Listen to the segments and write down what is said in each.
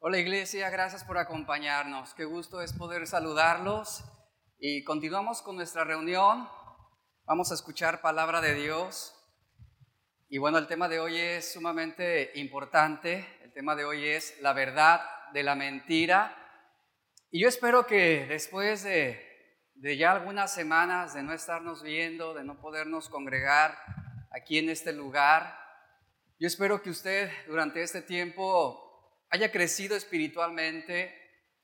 Hola iglesia, gracias por acompañarnos. Qué gusto es poder saludarlos y continuamos con nuestra reunión. Vamos a escuchar palabra de Dios. Y bueno, el tema de hoy es sumamente importante. El tema de hoy es la verdad de la mentira. Y yo espero que después de, de ya algunas semanas de no estarnos viendo, de no podernos congregar aquí en este lugar, yo espero que usted durante este tiempo haya crecido espiritualmente,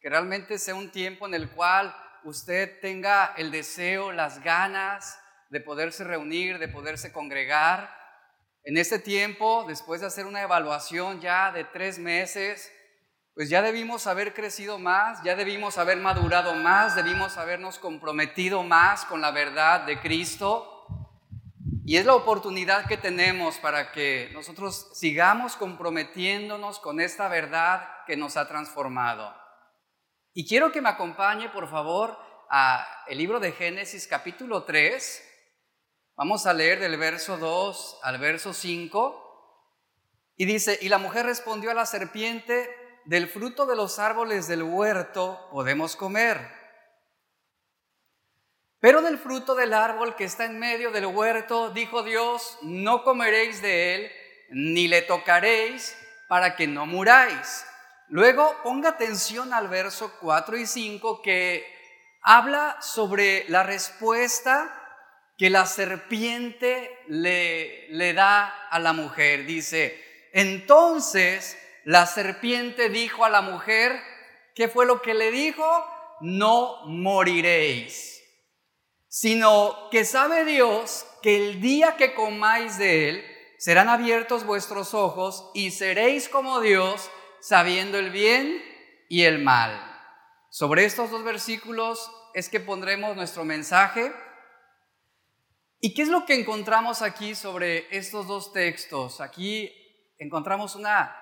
que realmente sea un tiempo en el cual usted tenga el deseo, las ganas de poderse reunir, de poderse congregar. En este tiempo, después de hacer una evaluación ya de tres meses, pues ya debimos haber crecido más, ya debimos haber madurado más, debimos habernos comprometido más con la verdad de Cristo. Y es la oportunidad que tenemos para que nosotros sigamos comprometiéndonos con esta verdad que nos ha transformado. Y quiero que me acompañe, por favor, a el libro de Génesis capítulo 3. Vamos a leer del verso 2 al verso 5. Y dice, y la mujer respondió a la serpiente, del fruto de los árboles del huerto podemos comer pero del fruto del árbol que está en medio del huerto, dijo Dios, no comeréis de él, ni le tocaréis, para que no muráis. Luego ponga atención al verso 4 y 5 que habla sobre la respuesta que la serpiente le, le da a la mujer. Dice, entonces la serpiente dijo a la mujer, ¿qué fue lo que le dijo? No moriréis sino que sabe Dios que el día que comáis de él, serán abiertos vuestros ojos y seréis como Dios, sabiendo el bien y el mal. Sobre estos dos versículos es que pondremos nuestro mensaje. ¿Y qué es lo que encontramos aquí sobre estos dos textos? Aquí encontramos una,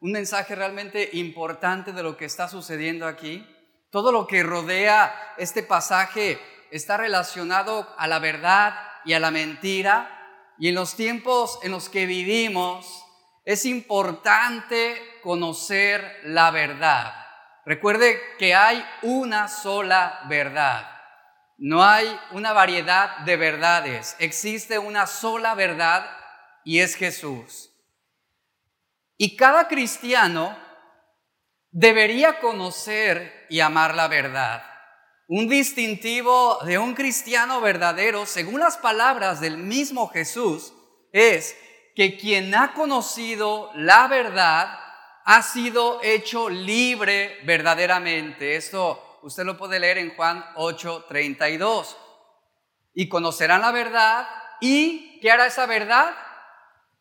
un mensaje realmente importante de lo que está sucediendo aquí. Todo lo que rodea este pasaje está relacionado a la verdad y a la mentira. Y en los tiempos en los que vivimos es importante conocer la verdad. Recuerde que hay una sola verdad. No hay una variedad de verdades. Existe una sola verdad y es Jesús. Y cada cristiano debería conocer y amar la verdad. Un distintivo de un cristiano verdadero, según las palabras del mismo Jesús, es que quien ha conocido la verdad ha sido hecho libre verdaderamente. Esto usted lo puede leer en Juan 8:32. Y conocerán la verdad y ¿qué hará esa verdad?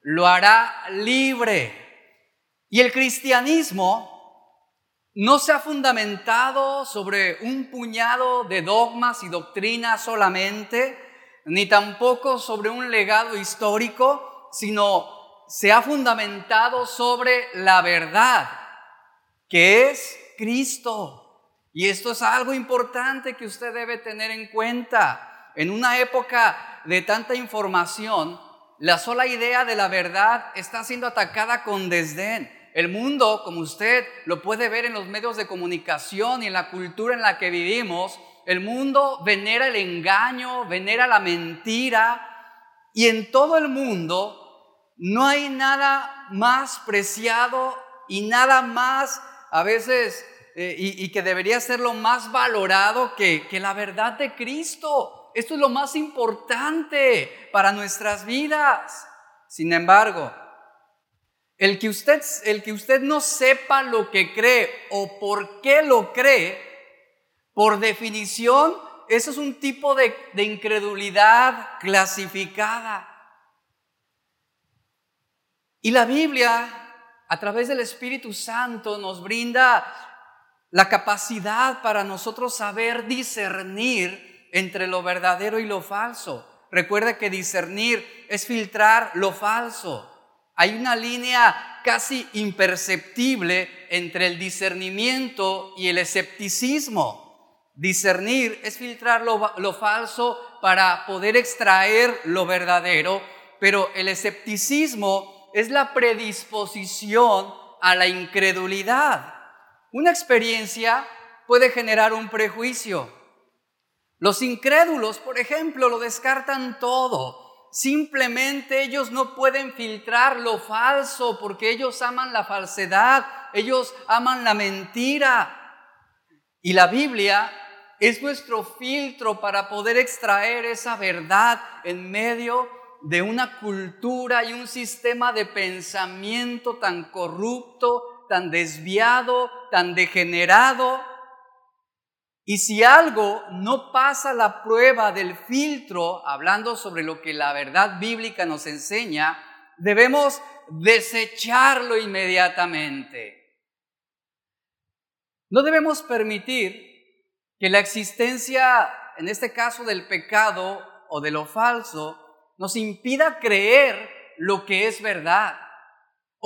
Lo hará libre. Y el cristianismo no se ha fundamentado sobre un puñado de dogmas y doctrinas solamente, ni tampoco sobre un legado histórico, sino se ha fundamentado sobre la verdad, que es Cristo. Y esto es algo importante que usted debe tener en cuenta. En una época de tanta información, la sola idea de la verdad está siendo atacada con desdén. El mundo, como usted lo puede ver en los medios de comunicación y en la cultura en la que vivimos, el mundo venera el engaño, venera la mentira y en todo el mundo no hay nada más preciado y nada más a veces eh, y, que debería ser lo más valorado que, que la verdad de Cristo. Esto es lo más importante para nuestras vidas. Sin embargo, el que, usted, el que usted no sepa lo que cree o por qué lo cree, por definición, eso es un tipo de, de incredulidad clasificada. Y la Biblia, a través del Espíritu Santo, nos brinda la capacidad para nosotros saber discernir entre lo verdadero y lo falso. Recuerde que discernir es filtrar lo falso. Hay una línea casi imperceptible entre el discernimiento y el escepticismo. Discernir es filtrar lo, falso para poder extraer lo verdadero, pero el escepticismo es la predisposición a la incredulidad. Una experiencia puede generar un prejuicio. Los incrédulos, por ejemplo, lo descartan todo. Simplemente ellos no pueden filtrar lo falso porque ellos aman la falsedad, ellos aman la mentira. Y la Biblia es nuestro filtro para poder extraer esa verdad en medio de una cultura y un sistema de pensamiento tan corrupto, tan desviado, tan degenerado. Y si algo no pasa la prueba del filtro, hablando sobre lo que la verdad bíblica nos enseña, debemos desecharlo inmediatamente. No debemos permitir que la existencia, en este caso del pecado o de lo falso, nos impida creer lo que es verdad.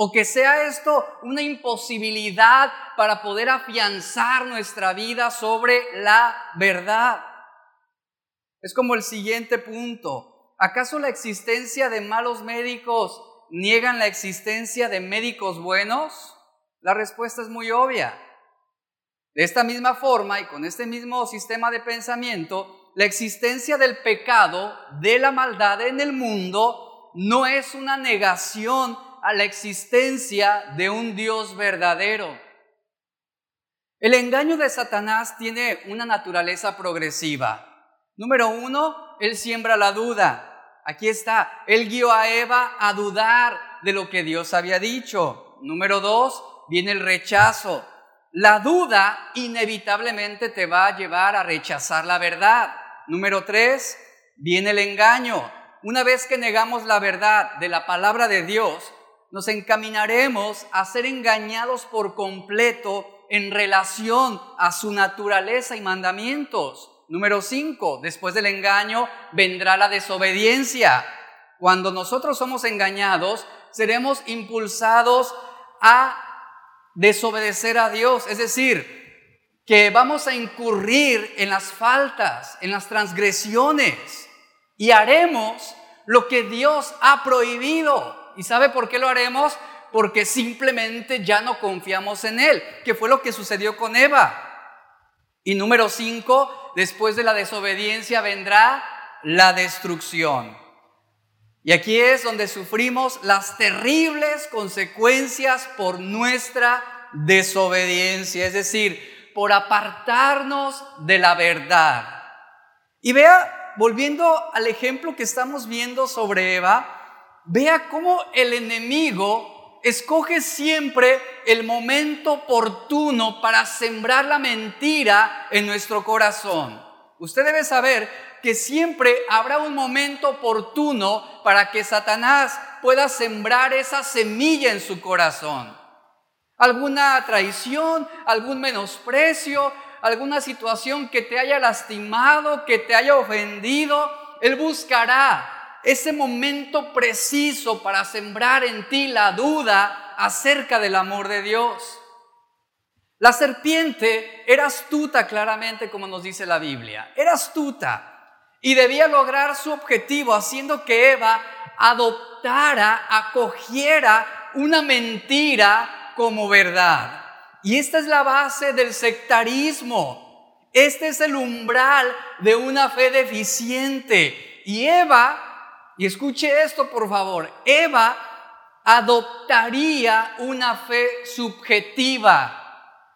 O que sea esto una imposibilidad para poder afianzar nuestra vida sobre la verdad. Es como el siguiente punto. ¿Acaso la existencia de malos médicos niegan la existencia de médicos buenos? La respuesta es muy obvia. De esta misma forma y con este mismo sistema de pensamiento, la existencia del pecado, de la maldad en el mundo, no es una negación a la existencia de un Dios verdadero. El engaño de Satanás tiene una naturaleza progresiva. Número uno, él siembra la duda. Aquí está, él guió a Eva a dudar de lo que Dios había dicho. Número dos, viene el rechazo. La duda inevitablemente te va a llevar a rechazar la verdad. Número tres, viene el engaño. Una vez que negamos la verdad de la palabra de Dios, nos encaminaremos a ser engañados por completo en relación a su naturaleza y mandamientos. Número cinco, después del engaño vendrá la desobediencia. Cuando nosotros somos engañados, seremos impulsados a desobedecer a Dios, es decir, que vamos a incurrir en las faltas, en las transgresiones y haremos lo que Dios ha prohibido. ¿Y sabe por qué lo haremos? Porque simplemente ya no confiamos en Él, que fue lo que sucedió con Eva. Y número cinco, después de la desobediencia vendrá la destrucción. Y aquí es donde sufrimos las terribles consecuencias por nuestra desobediencia, es decir, por apartarnos de la verdad. Y vea, volviendo al ejemplo que estamos viendo sobre Eva, vea cómo el enemigo escoge siempre el momento oportuno para sembrar la mentira en nuestro corazón. Usted debe saber que siempre habrá un momento oportuno para que Satanás pueda sembrar esa semilla en su corazón. Alguna traición, algún menosprecio, alguna situación que te haya lastimado, que te haya ofendido, Él buscará ese momento preciso para sembrar en ti la duda acerca del amor de Dios. La serpiente era astuta claramente como nos dice la Biblia, era astuta y debía lograr su objetivo haciendo que Eva adoptara, acogiera una mentira como verdad. Y esta es la base del sectarismo. Este es el umbral de una fe deficiente. Y Eva, y escuche esto por favor, Eva adoptaría una fe subjetiva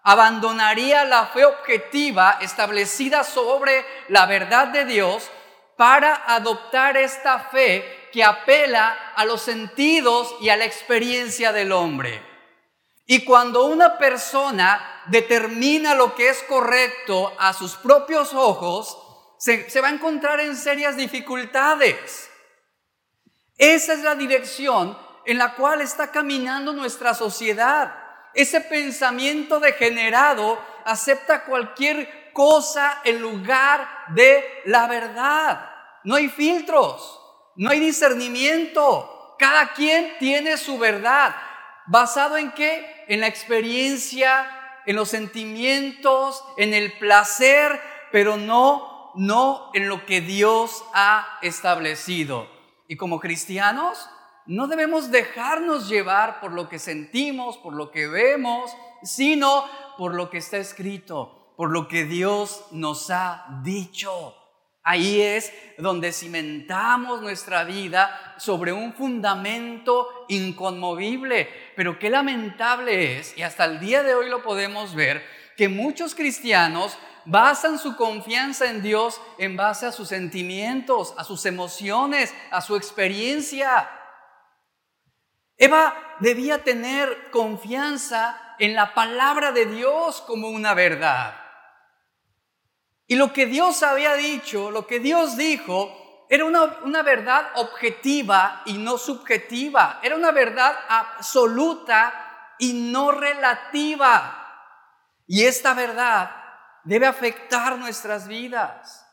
abandonaría la fe objetiva establecida sobre la verdad de Dios para adoptar esta fe que apela a los sentidos y a la experiencia del hombre. Y cuando una persona determina lo que es correcto a sus propios ojos, se, va a encontrar en serias dificultades. Esa es la dirección en la cual está caminando nuestra sociedad. Ese pensamiento degenerado acepta cualquier cosa en lugar de la verdad. No hay filtros, no hay discernimiento. Cada quien tiene su verdad. ¿Basado en qué? En la experiencia, en los sentimientos, en el placer, pero no, no en lo que Dios ha establecido. Y como cristianos, no debemos dejarnos llevar por lo que sentimos, por lo que vemos, sino por lo que está escrito, por lo que Dios nos ha dicho. Ahí es donde cimentamos nuestra vida sobre un fundamento inconmovible. Pero qué lamentable es, y hasta el día de hoy lo podemos ver, que muchos cristianos basan su confianza en Dios en base a sus sentimientos, a sus emociones, a su experiencia. Eva debía tener confianza en la palabra de Dios como una verdad. Y lo que Dios había dicho, lo que Dios dijo, era una, una, verdad objetiva y no subjetiva. Era una verdad absoluta y no relativa. Y esta verdad debe afectar nuestras vidas,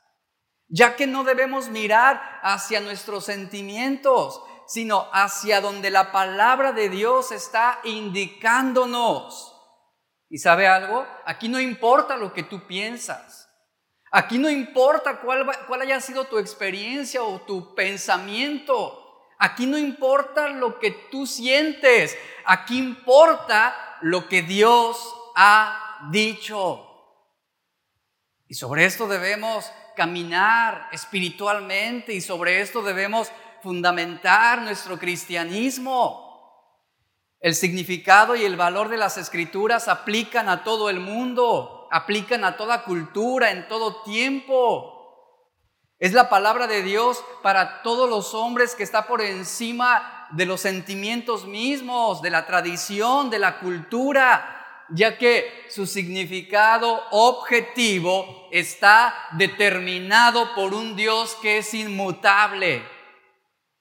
ya que no debemos mirar hacia nuestros sentimientos, sino hacia donde la palabra de Dios está indicándonos. ¿Y sabe algo? Aquí no importa lo que tú piensas. Aquí no importa cuál, cuál haya sido tu experiencia o tu pensamiento. Aquí no importa lo que tú sientes. Aquí importa lo que Dios ha dicho. Y sobre esto debemos caminar espiritualmente y sobre esto debemos fundamentar nuestro cristianismo. El significado y el valor de las escrituras aplican a todo el mundo, aplican a toda cultura, en todo tiempo. Es la palabra de Dios para todos los hombres que está por encima de los sentimientos mismos, de la tradición, de la cultura ya que su significado objetivo está determinado por un Dios que es inmutable.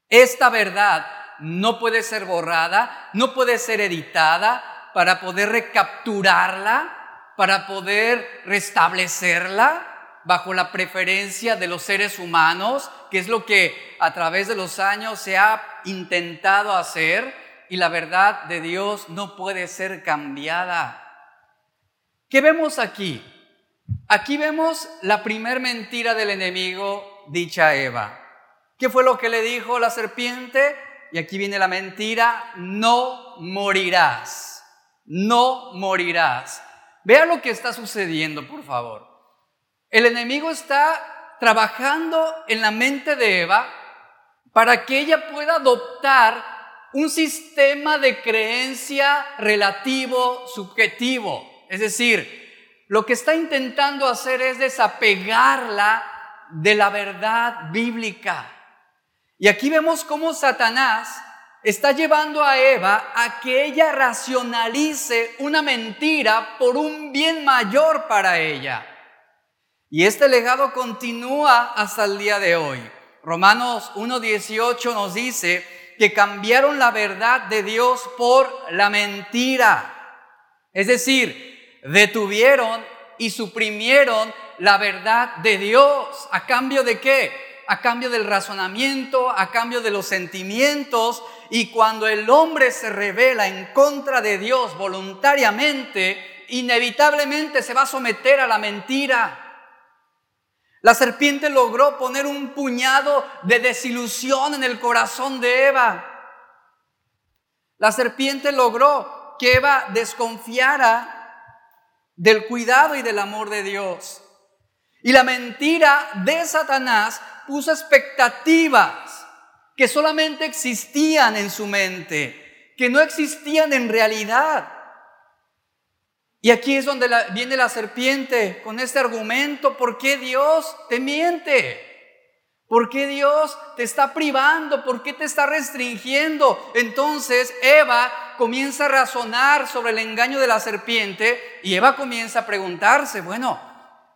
Esta verdad no puede ser borrada, no puede ser editada para poder recapturarla, para poder restablecerla bajo la preferencia de los seres humanos, que es lo que a través de los años se ha intentado hacer y la verdad de Dios no puede ser cambiada. ¿Qué vemos aquí? Aquí vemos la primer mentira del enemigo dicha Eva. ¿Qué fue lo que le dijo la serpiente? Y aquí viene la mentira, no morirás, no morirás. Vea lo que está sucediendo, por favor. El enemigo está trabajando en la mente de Eva para que ella pueda adoptar un sistema de creencia relativo, subjetivo. Es decir, lo que está intentando hacer es desapegarla de la verdad bíblica. Y aquí vemos cómo Satanás está llevando a Eva a que ella racionalice una mentira por un bien mayor para ella. Y este legado continúa hasta el día de hoy. Romanos 1.18 nos dice que cambiaron la verdad de Dios por la mentira. Es decir, detuvieron y suprimieron la verdad de Dios. ¿A cambio de qué? A cambio del razonamiento, a cambio de los sentimientos. Y cuando el hombre se revela en contra de Dios voluntariamente, inevitablemente se va a someter a la mentira. La serpiente logró poner un puñado de desilusión en el corazón de Eva. La serpiente logró que Eva desconfiara del cuidado y del amor de Dios. Y la mentira de Satanás puso expectativas que solamente existían en su mente, que no existían en realidad. Y aquí es donde viene la serpiente con este argumento, ¿por qué Dios te miente? ¿Por qué Dios te está privando? ¿Por qué te está restringiendo? Entonces Eva comienza a razonar sobre el engaño de la serpiente y Eva comienza a preguntarse, bueno,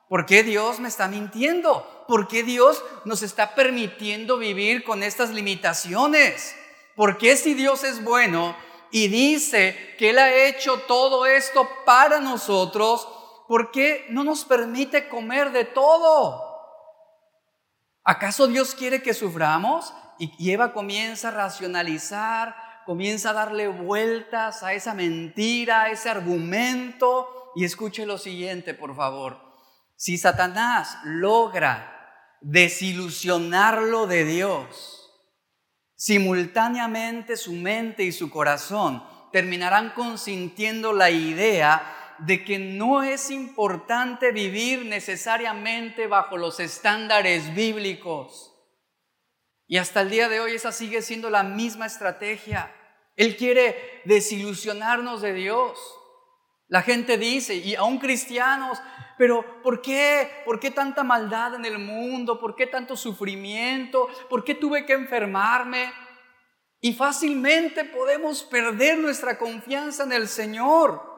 ¿por qué Dios me está mintiendo? ¿Por qué Dios nos está permitiendo vivir con estas limitaciones? ¿Por qué si Dios es bueno y dice que Él ha hecho todo esto para nosotros, ¿por qué no nos permite comer de todo? ¿Acaso Dios quiere que suframos? Y Eva comienza a racionalizar, comienza a darle vueltas a esa mentira, a ese argumento. Y escuche lo siguiente, por favor. Si Satanás logra desilusionarlo de Dios, simultáneamente su mente y su corazón terminarán consintiendo la idea de que no es importante vivir necesariamente bajo los estándares bíblicos. Y hasta el día de hoy esa sigue siendo la misma estrategia. Él quiere desilusionarnos de Dios. La gente dice, y aún cristianos, pero ¿por qué? ¿Por qué tanta maldad en el mundo? ¿Por qué tanto sufrimiento? ¿Por qué tuve que enfermarme? Y fácilmente podemos perder nuestra confianza en el Señor.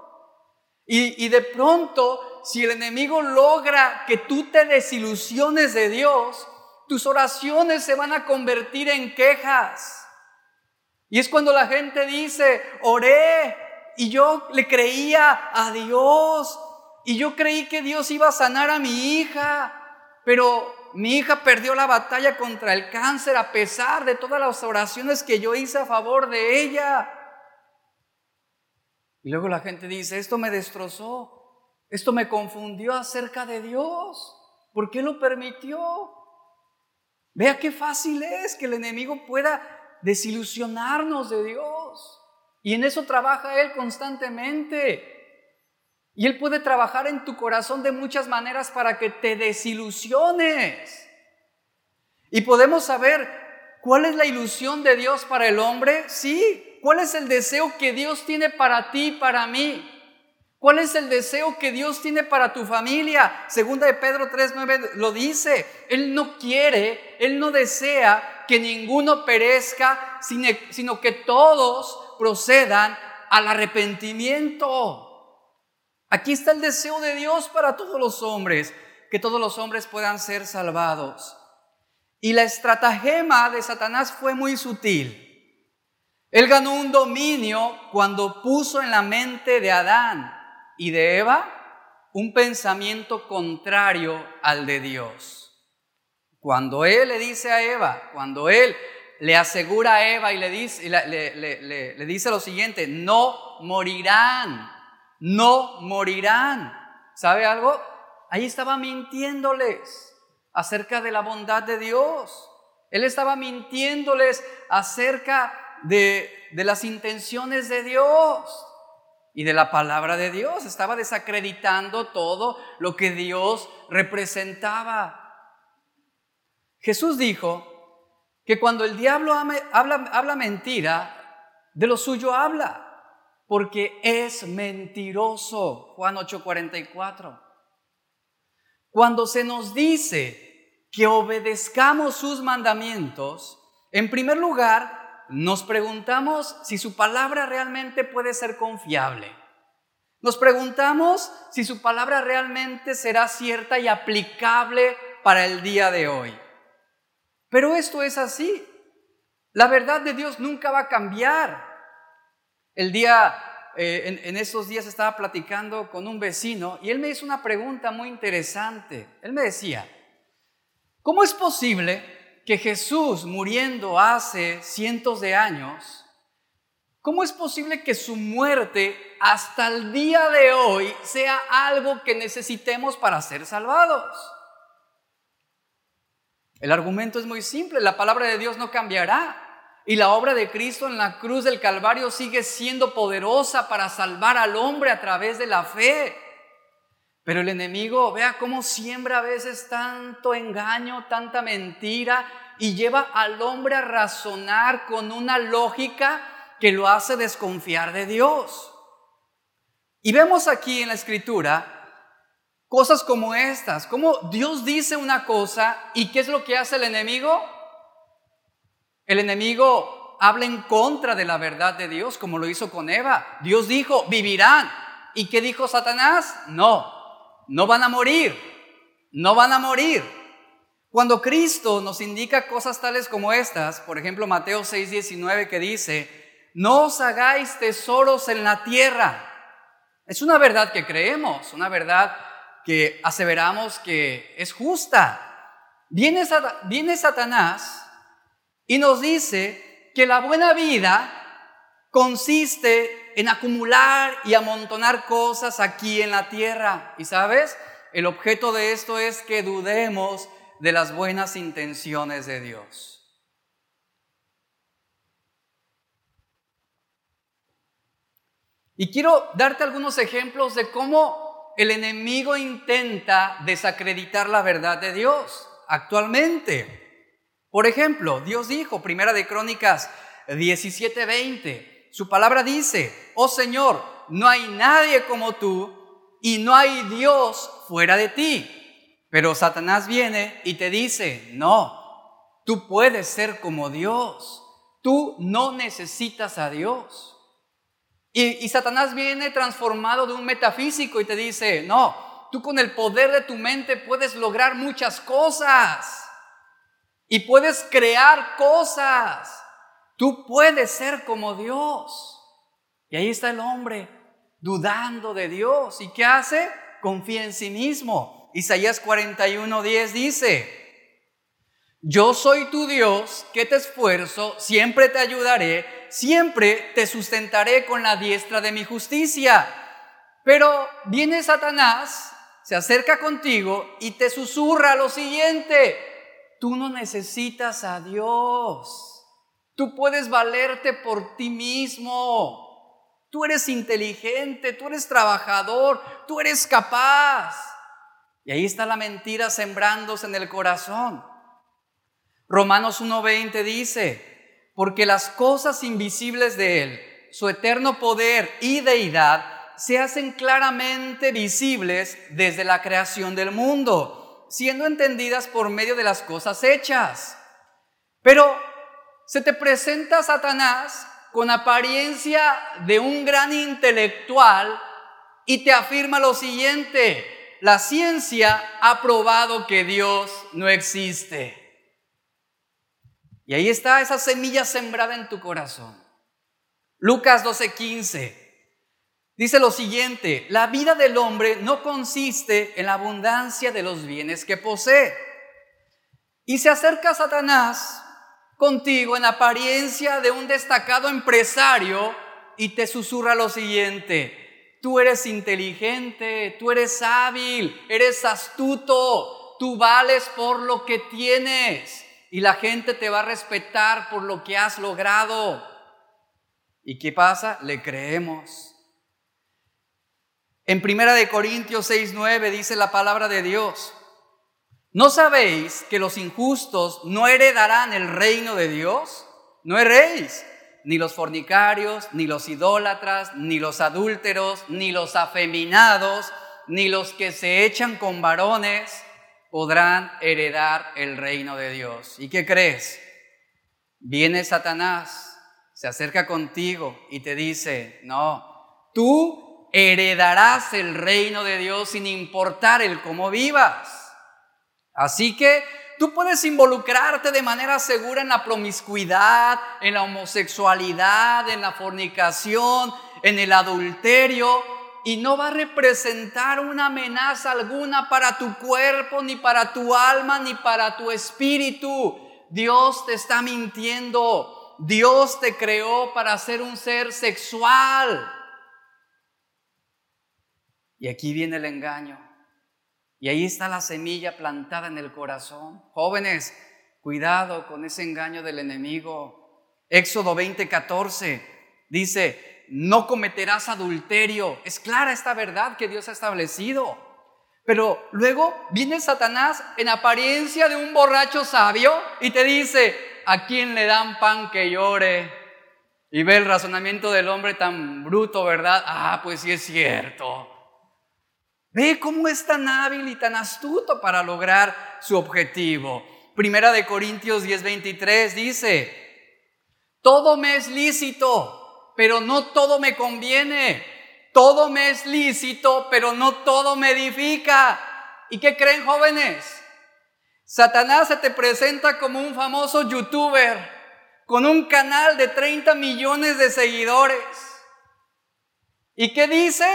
Y, y, de pronto, si el enemigo logra que tú te desilusiones de Dios, tus oraciones se van a convertir en quejas. Y es cuando la gente dice, oré y yo le creía a Dios y yo creí que Dios iba a sanar a mi hija, pero mi hija perdió la batalla contra el cáncer a pesar de todas las oraciones que yo hice a favor de ella. Y luego la gente dice, esto me destrozó, esto me confundió acerca de Dios. ¿Por qué lo permitió? Vea qué fácil es que el enemigo pueda desilusionarnos de Dios. Y en eso trabaja Él constantemente. Y Él puede trabajar en tu corazón de muchas maneras para que te desilusiones. Y podemos saber cuál es la ilusión de Dios para el hombre. Sí, cuál es el deseo que Dios tiene para ti y para mí. ¿Cuál es el deseo que Dios tiene para tu familia? Segunda de Pedro 3:9 lo dice. Él no quiere, él no desea que ninguno perezca, sino que todos procedan al arrepentimiento. Aquí está el deseo de Dios para todos los hombres, que todos los hombres puedan ser salvados. Y la estratagema de Satanás fue muy sutil. Él ganó un dominio cuando puso en la mente de Adán y de Eva un pensamiento contrario al de Dios. Cuando él le dice a Eva, cuando él le asegura a Eva y le dice, le, le dice lo siguiente, no morirán no morirán. ¿Sabe algo? Ahí estaba mintiéndoles acerca de la bondad de Dios. Él estaba mintiéndoles acerca de, de las intenciones de Dios y de la palabra de Dios. Estaba desacreditando todo lo que Dios representaba. Jesús dijo que cuando el diablo habla, habla mentira, de lo suyo habla porque es mentiroso. Juan 8:44. Cuando se nos dice que obedezcamos sus mandamientos, en primer lugar, nos preguntamos si su palabra realmente puede ser confiable. Nos preguntamos si su palabra realmente será cierta y aplicable para el día de hoy. Pero esto es así. La verdad de Dios nunca va a cambiar. El día, eh, en, en esos días estaba platicando con un vecino y él me hizo una pregunta muy interesante. Él me decía, ¿cómo es posible que Jesús, muriendo hace cientos de años, ¿Cómo es posible que su muerte hasta el día de hoy sea algo que necesitemos para ser salvados? El argumento es muy simple, la palabra de Dios no cambiará. Y la obra de Cristo en la cruz del Calvario sigue siendo poderosa para salvar al hombre a través de la fe. Pero el enemigo, vea cómo siembra a veces tanto engaño, tanta mentira y lleva al hombre a razonar con una lógica que lo hace desconfiar de Dios. Y vemos aquí en la escritura cosas como estas, como Dios dice una cosa y ¿qué es lo que hace el enemigo? El enemigo habla en contra de la verdad de Dios, como lo hizo con Eva. Dios dijo, vivirán. ¿Y qué dijo Satanás? No, no van a morir, no van a morir. Cuando Cristo nos indica cosas tales como estas, por ejemplo Mateo 6:19 que dice, no os hagáis tesoros en la tierra. Es una verdad que creemos, una verdad que aseveramos que es justa. Viene, viene Satanás y nos dice que la buena vida consiste en acumular y amontonar cosas aquí en la tierra. Y sabes, el objeto de esto es que dudemos de las buenas intenciones de Dios. Y quiero darte algunos ejemplos de cómo el enemigo intenta desacreditar la verdad de Dios actualmente. Por ejemplo, Dios dijo, Primera de Crónicas 17:20, su palabra dice, oh Señor, no hay nadie como tú y no hay Dios fuera de ti. Pero Satanás viene y te dice, no, tú puedes ser como Dios, tú no necesitas a Dios. Y, Satanás viene transformado de un metafísico y te dice, no, tú con el poder de tu mente puedes lograr muchas cosas y puedes crear cosas. Tú puedes ser como Dios. Y ahí está el hombre dudando de Dios. ¿Y qué hace? Confía en sí mismo. Isaías 41:10 dice, yo soy tu Dios que te esfuerzo, siempre te ayudaré, siempre te sustentaré con la diestra de mi justicia. Pero viene Satanás, se acerca contigo y te susurra lo siguiente, tú no necesitas a Dios, tú puedes valerte por ti mismo, tú eres inteligente, tú eres trabajador, tú eres capaz. Y ahí está la mentira sembrándose en el corazón. Romanos 1.20 dice, porque las cosas invisibles de Él, su eterno poder y deidad, se hacen claramente visibles desde la creación del mundo, siendo entendidas por medio de las cosas hechas. Pero se te presenta Satanás con apariencia de un gran intelectual y te afirma lo siguiente, la ciencia ha probado que Dios no existe. Y ahí está esa semilla sembrada en tu corazón. Lucas 12:15 dice lo siguiente, la vida del hombre no consiste en la abundancia de los bienes que posee. Y se acerca Satanás contigo en apariencia de un destacado empresario y te susurra lo siguiente, tú eres inteligente, tú eres hábil, eres astuto, tú vales por lo que tienes y la gente te va a respetar por lo que has logrado. ¿Y qué pasa? Le creemos. En Primera de Corintios 6:9 dice la palabra de Dios: ¿No sabéis que los injustos no heredarán el reino de Dios? No erréis, ni los fornicarios, ni los idólatras, ni los adúlteros, ni los afeminados, ni los que se echan con varones podrán heredar el reino de Dios. ¿Y qué crees? Viene Satanás, se acerca contigo y te dice, no, tú heredarás el reino de Dios sin importar el cómo vivas. Así que tú puedes involucrarte de manera segura en la promiscuidad, en la homosexualidad, en la fornicación, en el adulterio, y no va a representar una amenaza alguna para tu cuerpo, ni para tu alma, ni para tu espíritu. Dios te está mintiendo. Dios te creó para ser un ser sexual. Y aquí viene el engaño. Y ahí está la semilla plantada en el corazón. Jóvenes, cuidado con ese engaño del enemigo. Éxodo 20:14 dice, no cometerás adulterio. Es clara esta verdad que Dios ha establecido. Pero luego viene Satanás en apariencia de un borracho sabio y te dice, ¿a quién le dan pan que llore? Y ve el razonamiento del hombre tan bruto, ¿verdad? Ah, pues sí es cierto. Ve cómo es tan hábil y tan astuto para lograr su objetivo. Primera de Corintios 10:23 dice, todo me es lícito, pero no todo me conviene. Todo me es lícito, pero no todo me edifica. ¿Y qué creen jóvenes? Satanás se te presenta como un famoso youtuber con un canal de 30 millones de seguidores. ¿Y qué dice?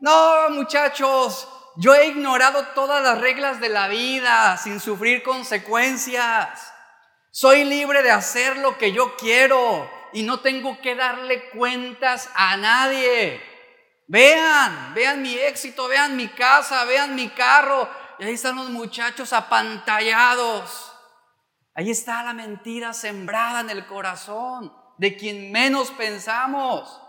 No, muchachos, yo he ignorado todas las reglas de la vida sin sufrir consecuencias. Soy libre de hacer lo que yo quiero y no tengo que darle cuentas a nadie. Vean, vean mi éxito, vean mi casa, vean mi carro. Y ahí están los muchachos apantallados. Ahí está la mentira sembrada en el corazón de quien menos pensamos.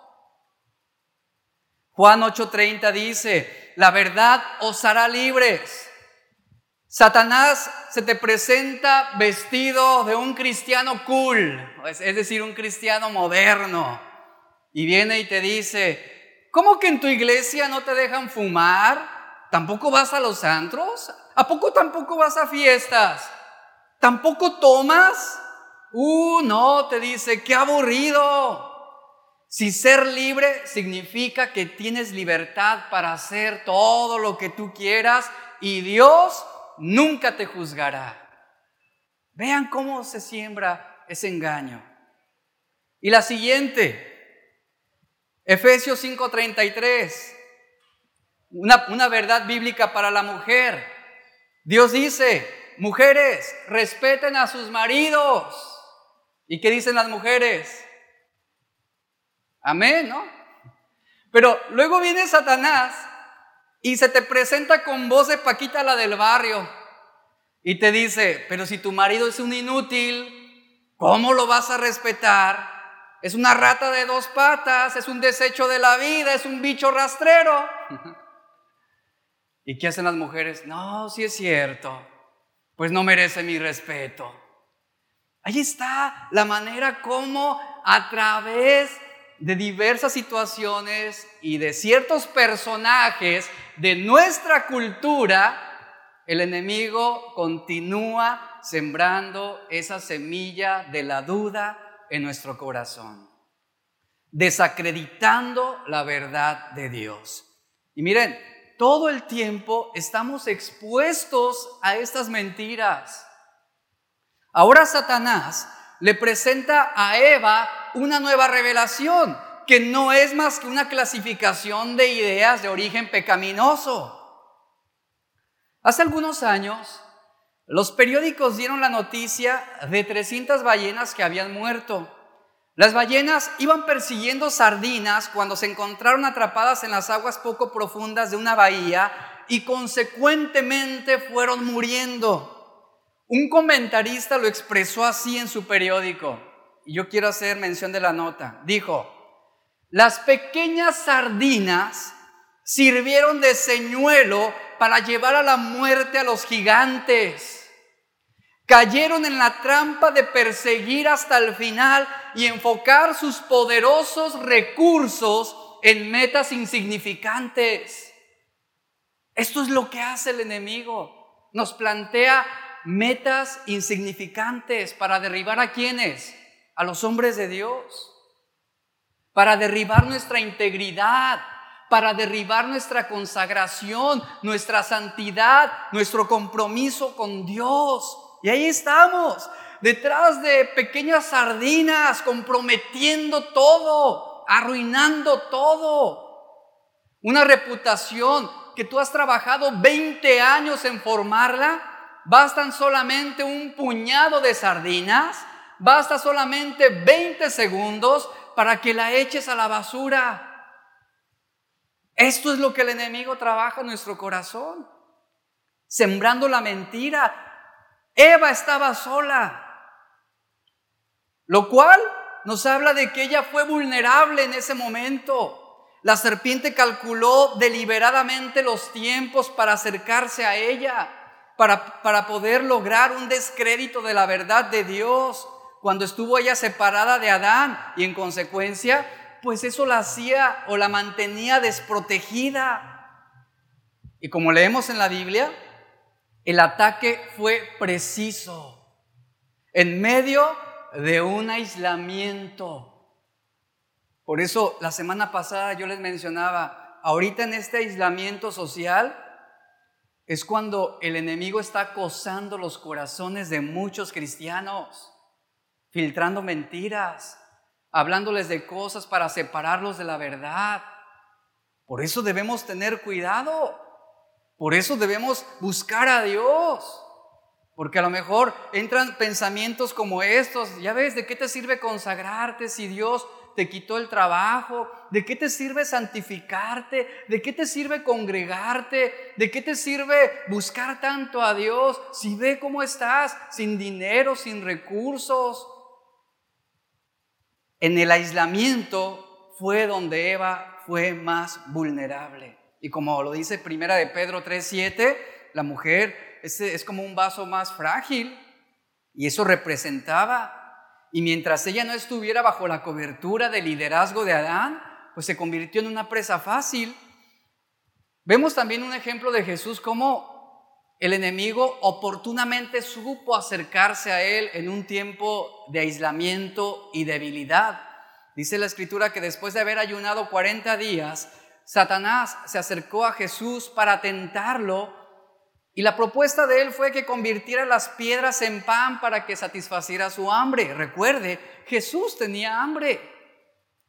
Juan 8:30 dice, la verdad os hará libres. Satanás se te presenta vestido de un cristiano cool, es decir, un cristiano moderno, y viene y te dice, ¿cómo que en tu iglesia no te dejan fumar? ¿Tampoco vas a los antros? ¿A poco tampoco vas a fiestas? ¿Tampoco tomas? Uh, no, te dice, qué aburrido. Si ser libre significa que tienes libertad para hacer todo lo que tú quieras y Dios nunca te juzgará. Vean cómo se siembra ese engaño. Y la siguiente, Efesios 5:33, una, una verdad bíblica para la mujer. Dios dice, mujeres, respeten a sus maridos. ¿Y qué dicen las mujeres? Amén, ¿no? Pero luego viene Satanás y se te presenta con voz de Paquita la del barrio y te dice, pero si tu marido es un inútil, ¿cómo lo vas a respetar? Es una rata de dos patas, es un desecho de la vida, es un bicho rastrero. ¿Y qué hacen las mujeres? No, si es cierto, pues no merece mi respeto. Ahí está la manera como a través de diversas situaciones y de ciertos personajes de nuestra cultura, el enemigo continúa sembrando esa semilla de la duda en nuestro corazón, desacreditando la verdad de Dios. Y miren, todo el tiempo estamos expuestos a estas mentiras. Ahora Satanás le presenta a Eva una nueva revelación, que no es más que una clasificación de ideas de origen pecaminoso. Hace algunos años, los periódicos dieron la noticia de 300 ballenas que habían muerto. Las ballenas iban persiguiendo sardinas cuando se encontraron atrapadas en las aguas poco profundas de una bahía y consecuentemente fueron muriendo. Un comentarista lo expresó así en su periódico y yo quiero hacer mención de la nota. Dijo, las pequeñas sardinas sirvieron de señuelo para llevar a la muerte a los gigantes. Cayeron en la trampa de perseguir hasta el final y enfocar sus poderosos recursos en metas insignificantes. Esto es lo que hace el enemigo. Nos plantea metas insignificantes para derribar a quienes? a los hombres de Dios, para derribar nuestra integridad, para derribar nuestra consagración, nuestra santidad, nuestro compromiso con Dios. Y ahí estamos, detrás de pequeñas sardinas, comprometiendo todo, arruinando todo. Una reputación que tú has trabajado 20 años en formarla, bastan solamente un puñado de sardinas basta solamente 20 segundos para que la eches a la basura. Esto es lo que el enemigo trabaja en nuestro corazón, sembrando la mentira. Eva estaba sola, lo cual nos habla de que ella fue vulnerable en ese momento. La serpiente calculó deliberadamente los tiempos para acercarse a ella, para, para poder lograr un descrédito de la verdad de Dios cuando estuvo ella separada de Adán y en consecuencia, pues eso la hacía o la mantenía desprotegida. Y como leemos en la Biblia, el ataque fue preciso, en medio de un aislamiento. Por eso la semana pasada yo les mencionaba, ahorita en este aislamiento social es cuando el enemigo está acosando los corazones de muchos cristianos filtrando mentiras, hablándoles de cosas para separarlos de la verdad. Por eso debemos tener cuidado. Por eso debemos buscar a Dios. Porque a lo mejor entran pensamientos como estos. Ya ves, ¿de qué te sirve consagrarte si Dios te quitó el trabajo? ¿De qué te sirve santificarte? ¿De qué te sirve congregarte? ¿De qué te sirve buscar tanto a Dios si ve cómo estás sin dinero, sin recursos? En el aislamiento fue donde Eva fue más vulnerable. Y como lo dice primera de Pedro 3:7, la mujer es, es como un vaso más frágil y eso representaba. Y mientras ella no estuviera bajo la cobertura del liderazgo de Adán, pues se convirtió en una presa fácil. Vemos también un ejemplo de Jesús como el enemigo oportunamente supo acercarse a él en un tiempo de aislamiento y debilidad. Dice la escritura que después de haber ayunado 40 días, Satanás se acercó a Jesús para tentarlo y la propuesta de él fue que convirtiera las piedras en pan para que satisfaciera su hambre. Recuerde, Jesús tenía hambre,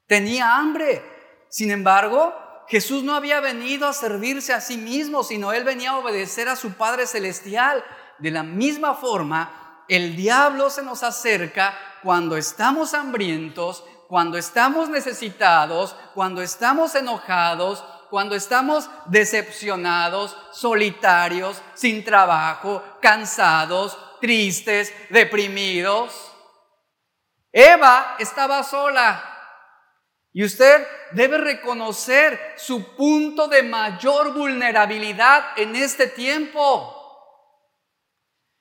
tenía hambre. Sin embargo, Jesús no había venido a servirse a sí mismo, sino él venía a obedecer a su Padre Celestial. De la misma forma, el diablo se nos acerca cuando estamos hambrientos, cuando estamos necesitados, cuando estamos enojados, cuando estamos decepcionados, solitarios, sin trabajo, cansados, tristes, deprimidos. Eva estaba sola, y usted debe reconocer su punto de mayor vulnerabilidad en este tiempo.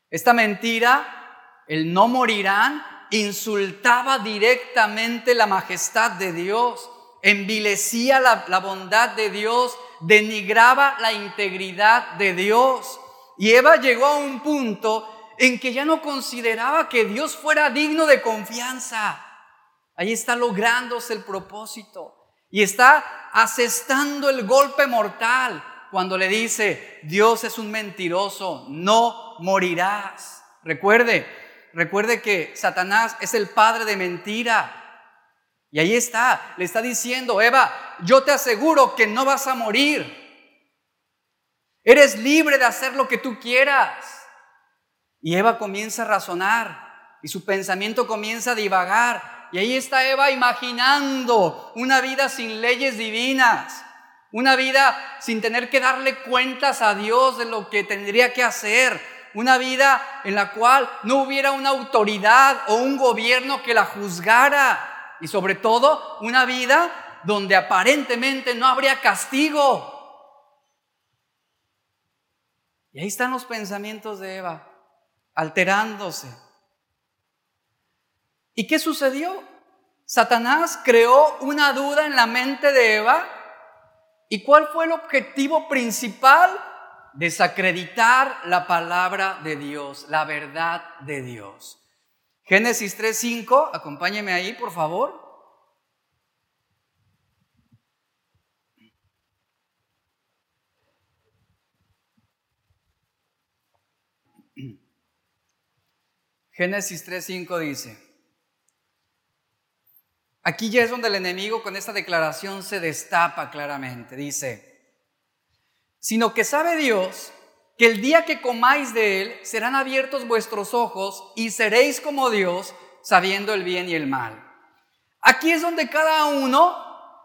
Esta mentira, el no morirán, insultaba directamente la majestad de Dios, envilecía la, la bondad de Dios, denigraba la integridad de Dios. Y Eva llegó a un punto en que ya no consideraba que Dios fuera digno de confianza. Ahí está lográndose el propósito. Y está asestando el golpe mortal cuando le dice, Dios es un mentiroso, no morirás. Recuerde, recuerde que Satanás es el padre de mentira. Y ahí está, le está diciendo, Eva, yo te aseguro que no vas a morir. Eres libre de hacer lo que tú quieras. Y Eva comienza a razonar y su pensamiento comienza a divagar y ahí está Eva imaginando una vida sin leyes divinas, una vida sin tener que darle cuentas a Dios de lo que tendría que hacer, una vida en la cual no hubiera una autoridad o un gobierno que la juzgara y sobre todo una vida donde aparentemente no habría castigo. Y ahí están los pensamientos de Eva, alterándose. ¿Y qué sucedió? Satanás creó una duda en la mente de Eva. ¿Y cuál fue el objetivo principal? Desacreditar la palabra de Dios, la verdad de Dios. Génesis 3.5, acompáñeme ahí, por favor. Génesis 3.5 dice, Aquí ya es donde el enemigo con esta declaración se destapa claramente. Dice, sino que sabe Dios que el día que comáis de él serán abiertos vuestros ojos y seréis como Dios sabiendo el bien y el mal. Aquí es donde cada uno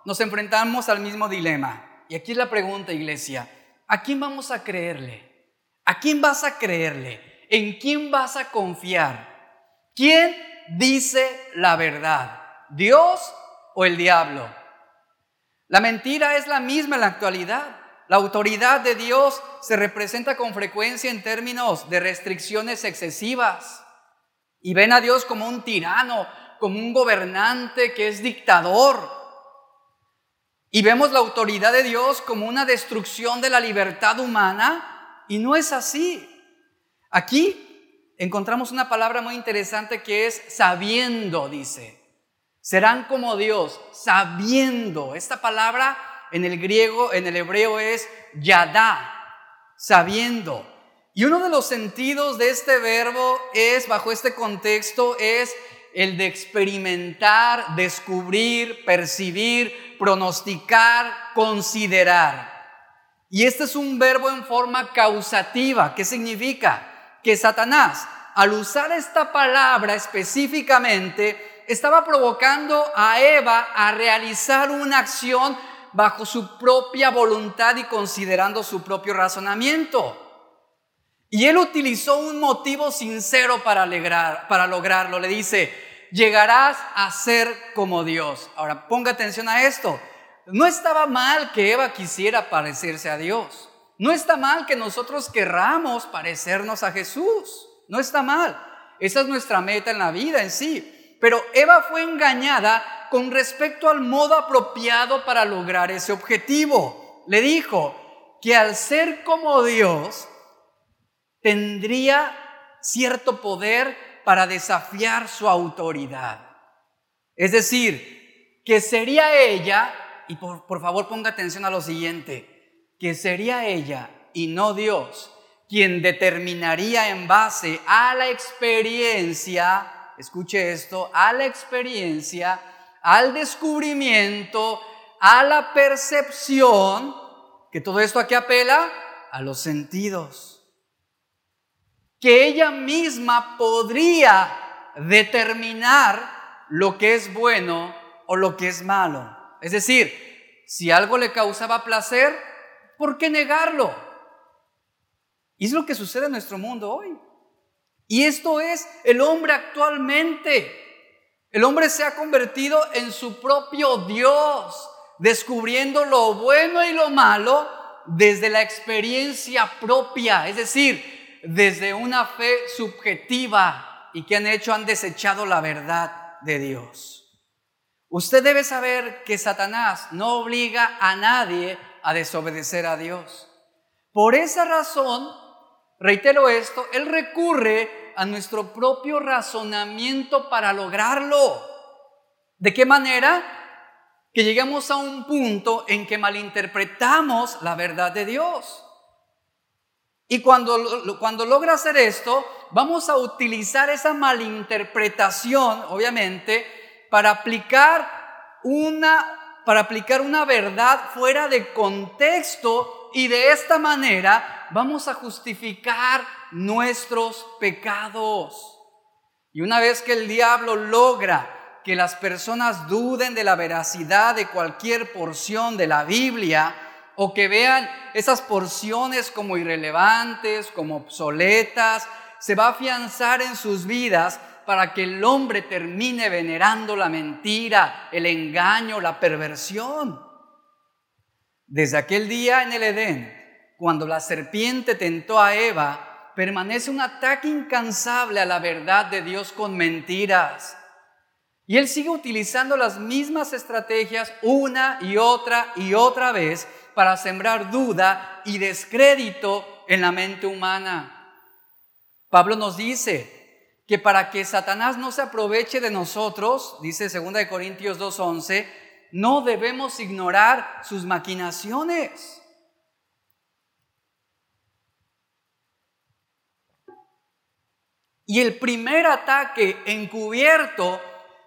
nos enfrentamos al mismo dilema. Y aquí es la pregunta, iglesia, ¿a quién vamos a creerle? ¿A quién vas a creerle? ¿En quién vas a confiar? ¿Quién dice la verdad? ¿Dios o el diablo? La mentira es la misma en la actualidad. La autoridad de Dios se representa con frecuencia en términos de restricciones excesivas. Y ven a Dios como un tirano, como un gobernante que es dictador. Y vemos la autoridad de Dios como una destrucción de la libertad humana. Y no es así. Aquí encontramos una palabra muy interesante que es sabiendo, dice. Serán como Dios, sabiendo. Esta palabra en el griego, en el hebreo es yadá, sabiendo. Y uno de los sentidos de este verbo es, bajo este contexto, es el de experimentar, descubrir, percibir, pronosticar, considerar. Y este es un verbo en forma causativa. ¿Qué significa? Que Satanás, al usar esta palabra específicamente, estaba provocando a Eva a realizar una acción bajo su propia voluntad y considerando su propio razonamiento. Y él utilizó un motivo sincero para, lograrlo. Le dice, llegarás a ser como Dios. Ahora, ponga atención a esto. no estaba mal que Eva quisiera parecerse a Dios. No está mal que nosotros querramos parecernos a Jesús. No está mal. Esa es nuestra meta en la vida en sí. Pero Eva fue engañada con respecto al modo apropiado para lograr ese objetivo. Le dijo que al ser como Dios, tendría cierto poder para desafiar su autoridad. Es decir, que sería ella, y por, por, favor ponga atención a lo siguiente, que sería ella y no Dios quien determinaría en base a la experiencia, escuche esto, a la experiencia, al descubrimiento, a la percepción, que todo esto aquí apela a los sentidos que ella misma podría determinar lo que es bueno o lo que es malo. Es decir, si algo le causaba placer, ¿por qué negarlo? Y es lo que sucede en nuestro mundo hoy. Y esto es el hombre actualmente. El hombre se ha convertido en su propio Dios, descubriendo lo bueno y lo malo desde la experiencia propia. Es decir, desde una fe subjetiva y que han hecho, han desechado la verdad de Dios. Usted debe saber que Satanás no obliga a nadie a desobedecer a Dios. Por esa razón, reitero esto, Él recurre a nuestro propio razonamiento para lograrlo. ¿De qué manera? Que llegamos a un punto en que malinterpretamos la verdad de Dios. Y cuando, cuando logra hacer esto, vamos a utilizar esa malinterpretación, obviamente, para aplicar una, para aplicar una verdad fuera de contexto y de esta manera vamos a justificar nuestros pecados. Y una vez que el diablo logra que las personas duden de la veracidad de cualquier porción de la Biblia, o que vean esas porciones como irrelevantes, como obsoletas, se va a afianzar en sus vidas para que el hombre termine venerando la mentira, el engaño, la perversión. Desde aquel día en el Edén, cuando la serpiente tentó a Eva, permanece un ataque incansable a la verdad de Dios con mentiras. Y él sigue utilizando las mismas estrategias una y otra y otra vez para sembrar duda y descrédito en la mente humana. Pablo nos dice que para que Satanás no se aproveche de nosotros, dice 2 Corintios 2.11, no debemos ignorar sus maquinaciones. Y el primer ataque encubierto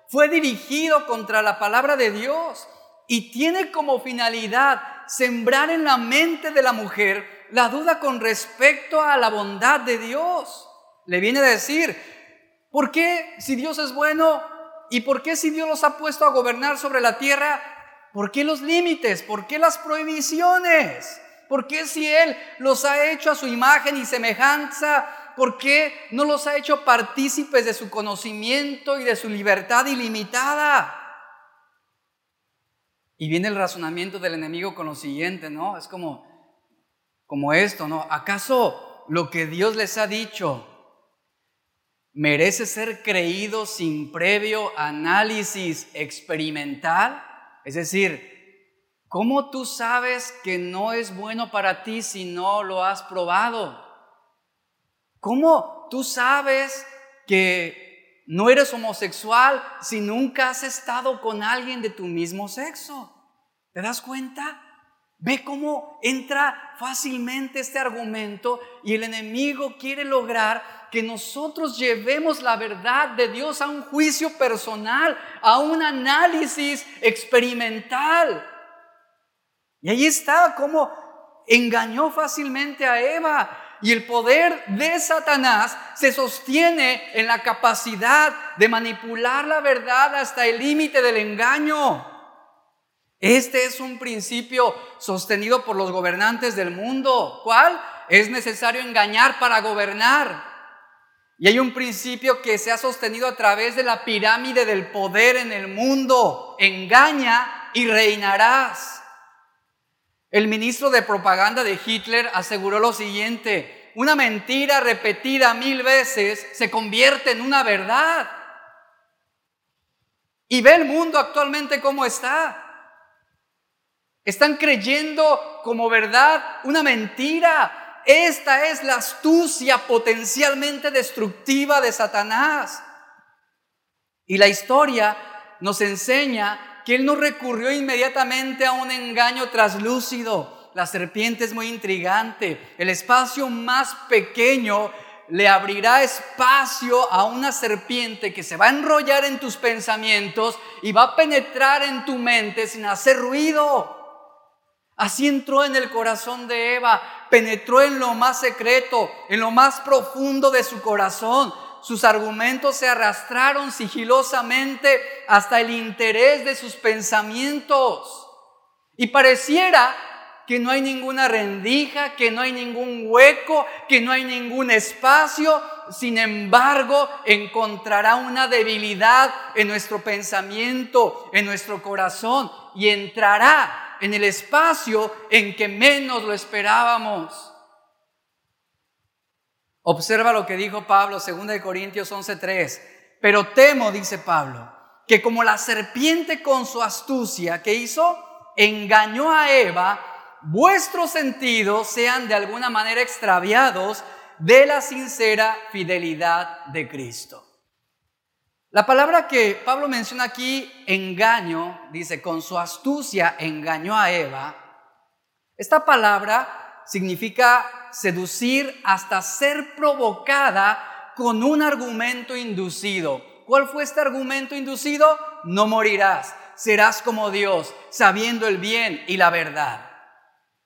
fue dirigido contra la palabra de Dios y tiene como finalidad sembrar en la mente de la mujer la duda con respecto a la bondad de Dios. Le viene a decir, ¿por qué si Dios es bueno y por qué si Dios los ha puesto a gobernar sobre la tierra, por qué los límites, por qué las prohibiciones? ¿Por qué si Él los ha hecho a su imagen y semejanza, por qué no los ha hecho partícipes de su conocimiento y de su libertad ilimitada? Y viene el razonamiento del enemigo con lo siguiente, ¿no? Es como, como esto, ¿no? ¿Acaso lo que Dios les ha dicho merece ser creído sin previo análisis experimental? Es decir, ¿cómo tú sabes que no es bueno para ti si no lo has probado? ¿Cómo tú sabes que no eres homosexual si nunca has estado con alguien de tu mismo sexo. ¿Te das cuenta? Ve cómo entra fácilmente este argumento y el enemigo quiere lograr que nosotros llevemos la verdad de Dios a un juicio personal, a un análisis experimental. Y ahí está cómo engañó fácilmente a Eva y el poder de Satanás se sostiene en la capacidad de manipular la verdad hasta el límite del engaño. Este es un principio sostenido por los gobernantes del mundo. ¿Cuál? Es necesario engañar para gobernar. Y hay un principio que se ha sostenido a través de la pirámide del poder en el mundo. Engaña y reinarás. El ministro de propaganda de Hitler aseguró lo siguiente, una mentira repetida mil veces se convierte en una verdad. Y ve el mundo actualmente cómo está. Están creyendo como verdad una mentira. Esta es la astucia potencialmente destructiva de Satanás. Y la historia nos enseña que él no recurrió inmediatamente a un engaño traslúcido. La serpiente es muy intrigante. El espacio más pequeño le abrirá espacio a una serpiente que se va a enrollar en tus pensamientos y va a penetrar en tu mente sin hacer ruido. Así entró en el corazón de Eva, penetró en lo más secreto, en lo más profundo de su corazón. Sus argumentos se arrastraron sigilosamente hasta el interés de sus pensamientos. Y pareciera que no hay ninguna rendija, que no hay ningún hueco, que no hay ningún espacio. Sin embargo, encontrará una debilidad en nuestro pensamiento, en nuestro corazón, y entrará en el espacio en que menos lo esperábamos. Observa lo que dijo Pablo, 2 Corintios 11:3. Pero temo, dice Pablo, que como la serpiente con su astucia que hizo, engañó a Eva, vuestros sentidos sean de alguna manera extraviados de la sincera fidelidad de Cristo. La palabra que Pablo menciona aquí, engaño, dice, con su astucia engañó a Eva. Esta palabra significa seducir hasta ser provocada con un argumento inducido. ¿Cuál fue este argumento inducido? No morirás, serás como Dios, sabiendo el bien y la verdad.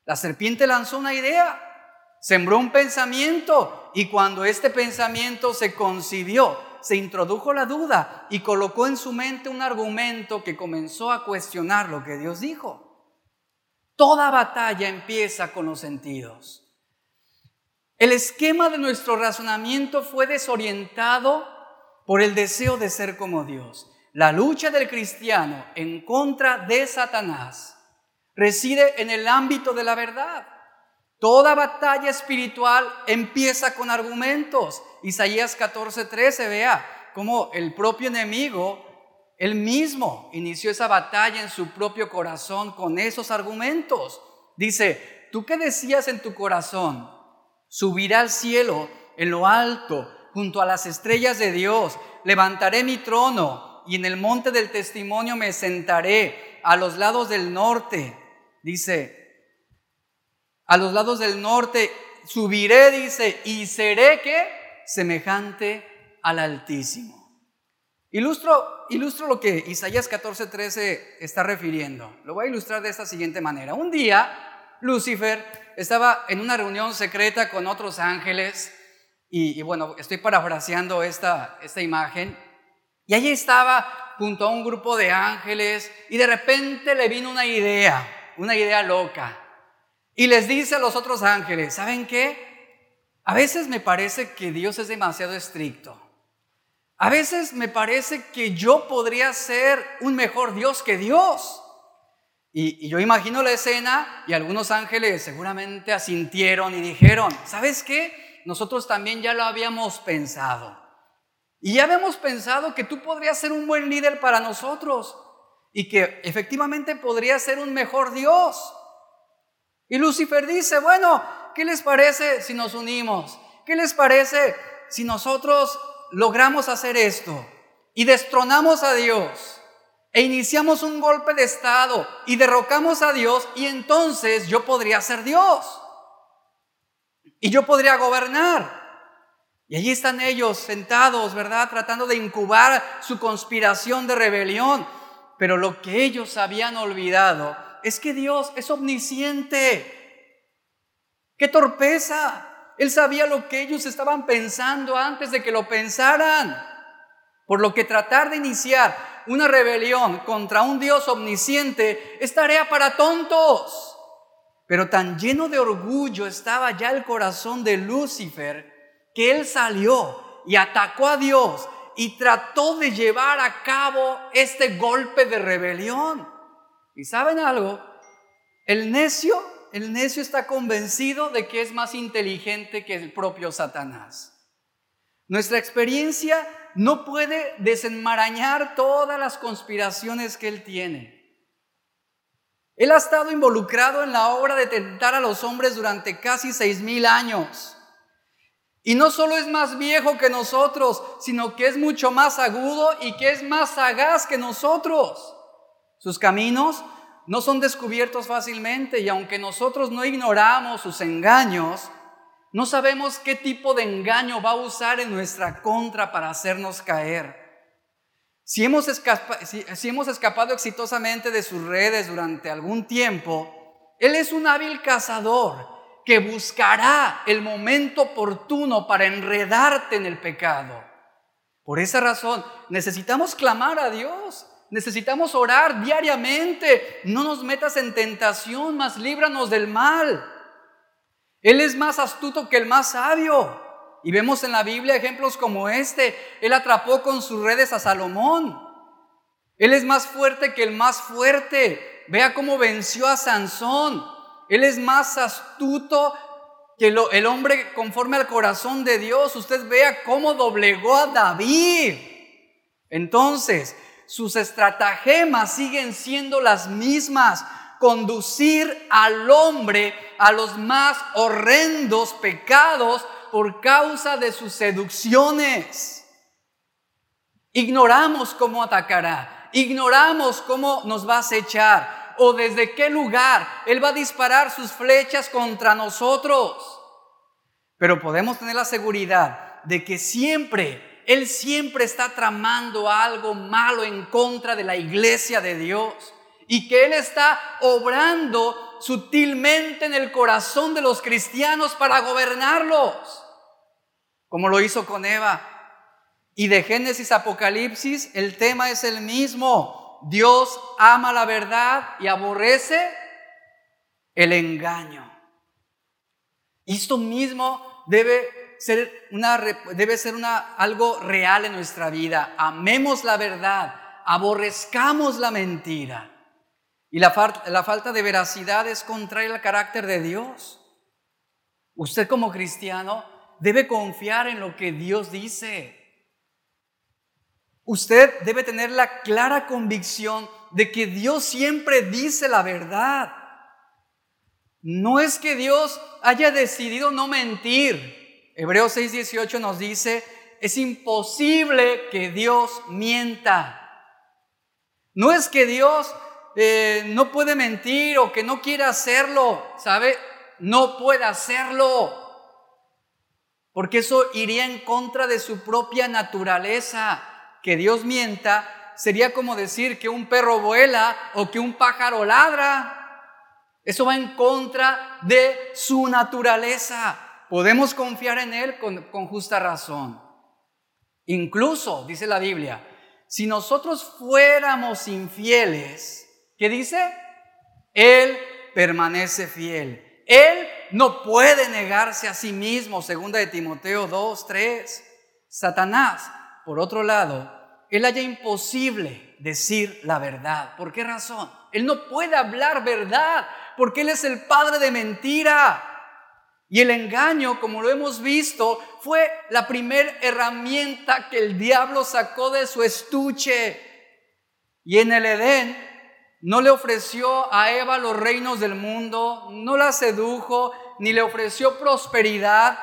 La serpiente lanzó una idea, sembró un pensamiento y cuando este pensamiento se concibió, se introdujo la duda y colocó en su mente un argumento que comenzó a cuestionar lo que Dios dijo. Toda batalla empieza con los sentidos. El esquema de nuestro razonamiento fue desorientado por el deseo de ser como Dios. La lucha del cristiano en contra de Satanás reside en el ámbito de la verdad. Toda batalla espiritual empieza con argumentos. Isaías 14:13, vea cómo el propio enemigo, él mismo, inició esa batalla en su propio corazón con esos argumentos. Dice, tú qué decías en tu corazón, subiré al cielo en lo alto, junto a las estrellas de Dios, levantaré mi trono y en el monte del testimonio me sentaré a los lados del norte Dice, a los lados del norte subiré, dice, y seré que semejante al Altísimo. Ilustro, ilustro lo que Isaías 14:13 está refiriendo. Lo voy a ilustrar de esta siguiente manera. Un día, Lucifer estaba en una reunión secreta con otros ángeles, y, bueno, estoy parafraseando esta, esta imagen, y allí estaba junto a un grupo de ángeles, y de repente le vino una idea una idea loca. Y les dice a los otros ángeles, ¿saben qué? A veces me parece que Dios es demasiado estricto. A veces me parece que yo podría ser un mejor Dios que Dios. Y, yo imagino la escena y algunos ángeles seguramente asintieron y dijeron, ¿sabes qué? Nosotros también ya lo habíamos pensado. Y ya habíamos pensado que tú podrías ser un buen líder para nosotros y que efectivamente podría ser un mejor Dios. Y Lucifer dice, bueno, ¿qué les parece si nos unimos? ¿Qué les parece si nosotros logramos hacer esto y destronamos a Dios e iniciamos un golpe de Estado y derrocamos a Dios y entonces yo podría ser Dios y yo podría gobernar? Y allí están ellos sentados, ¿verdad? Tratando de incubar su conspiración de rebelión. Pero lo que ellos habían olvidado es que Dios es omnisciente. ¡Qué torpeza! Él sabía lo que ellos estaban pensando antes de que lo pensaran. Por lo que tratar de iniciar una rebelión contra un Dios omnisciente es tarea para tontos. Pero tan lleno de orgullo estaba ya el corazón de Lucifer que él salió y atacó a Dios y trató de llevar a cabo este golpe de rebelión. ¿Y saben algo? El necio, el necio está convencido de que es más inteligente que el propio Satanás. Nuestra experiencia no puede desenmarañar todas las conspiraciones que él tiene. Él ha estado involucrado en la obra de tentar a los hombres durante casi seis mil años. Y no solo es más viejo que nosotros, sino que es mucho más agudo y que es más sagaz que nosotros. Sus caminos no son descubiertos fácilmente y aunque nosotros no ignoramos sus engaños, no sabemos qué tipo de engaño va a usar en nuestra contra para hacernos caer. Si hemos, escapado exitosamente de sus redes durante algún tiempo, Él es un hábil cazador que buscará el momento oportuno para enredarte en el pecado. Por esa razón, necesitamos clamar a Dios, necesitamos orar diariamente. No nos metas en tentación, mas líbranos del mal. Él es más astuto que el más sabio. Y vemos en la Biblia ejemplos como este. Él atrapó con sus redes a Salomón. Él es más fuerte que el más fuerte. Vea cómo venció a Sansón. Él es más astuto que el hombre conforme al corazón de Dios. Usted vea cómo doblegó a David. Entonces, sus estratagemas siguen siendo las mismas. Conducir al hombre a los más horrendos pecados por causa de sus seducciones. Ignoramos cómo atacará. Ignoramos cómo nos va a acechar o desde qué lugar Él va a disparar sus flechas contra nosotros. Pero podemos tener la seguridad de que siempre, Él siempre está tramando algo malo en contra de la iglesia de Dios y que Él está obrando sutilmente en el corazón de los cristianos para gobernarlos, como lo hizo con Eva. Y de Génesis Apocalipsis el tema es el mismo. Dios ama la verdad y aborrece el engaño. Esto mismo debe ser, una, debe ser algo real en nuestra vida. Amemos la verdad, aborrezcamos la mentira. Y la, la falta de veracidad es contraria al carácter de Dios. Usted como cristiano debe confiar en lo que Dios dice. Usted debe tener la clara convicción de que Dios siempre dice la verdad. No es que Dios haya decidido no mentir. Hebreos 6:18 nos dice, es imposible que Dios mienta. No es que Dios eh, no puede mentir o que no quiera hacerlo, ¿sabe? No puede hacerlo. Porque eso iría en contra de su propia naturaleza que Dios mienta sería como decir que un perro vuela o que un pájaro ladra. Eso va en contra de su naturaleza. Podemos confiar en Él con, justa razón. Incluso, dice la Biblia, si nosotros fuéramos infieles, ¿qué dice? Él permanece fiel. Él no puede negarse a sí mismo, segunda de Timoteo 2, 3. Satanás por otro lado, él haya imposible decir la verdad. ¿Por qué razón? Él no puede hablar verdad porque Él es el padre de mentira. Y el engaño, como lo hemos visto, fue la primera herramienta que el diablo sacó de su estuche. Y en el Edén no le ofreció a Eva los reinos del mundo, no la sedujo, ni le ofreció prosperidad.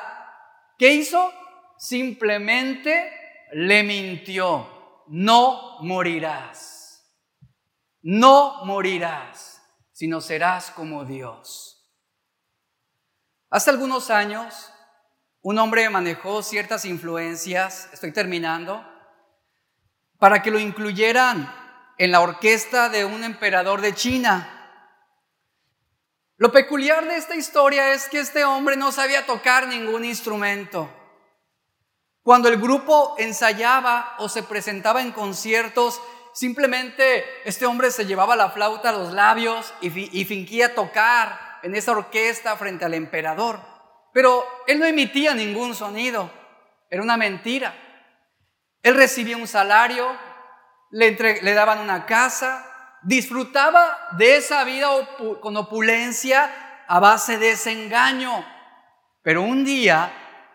¿Qué hizo? Simplemente le mintió, no morirás, no morirás, sino serás como Dios. Hace algunos años, un hombre manejó ciertas influencias, estoy terminando, para que lo incluyeran en la orquesta de un emperador de China. Lo peculiar de esta historia es que este hombre no sabía tocar ningún instrumento. Cuando el grupo ensayaba o se presentaba en conciertos, simplemente este hombre se llevaba la flauta a los labios y, y fingía tocar en esa orquesta frente al emperador. Pero él no emitía ningún sonido, era una mentira. Él recibía un salario, le, daban una casa, disfrutaba de esa vida con opulencia a base de ese engaño. Pero un día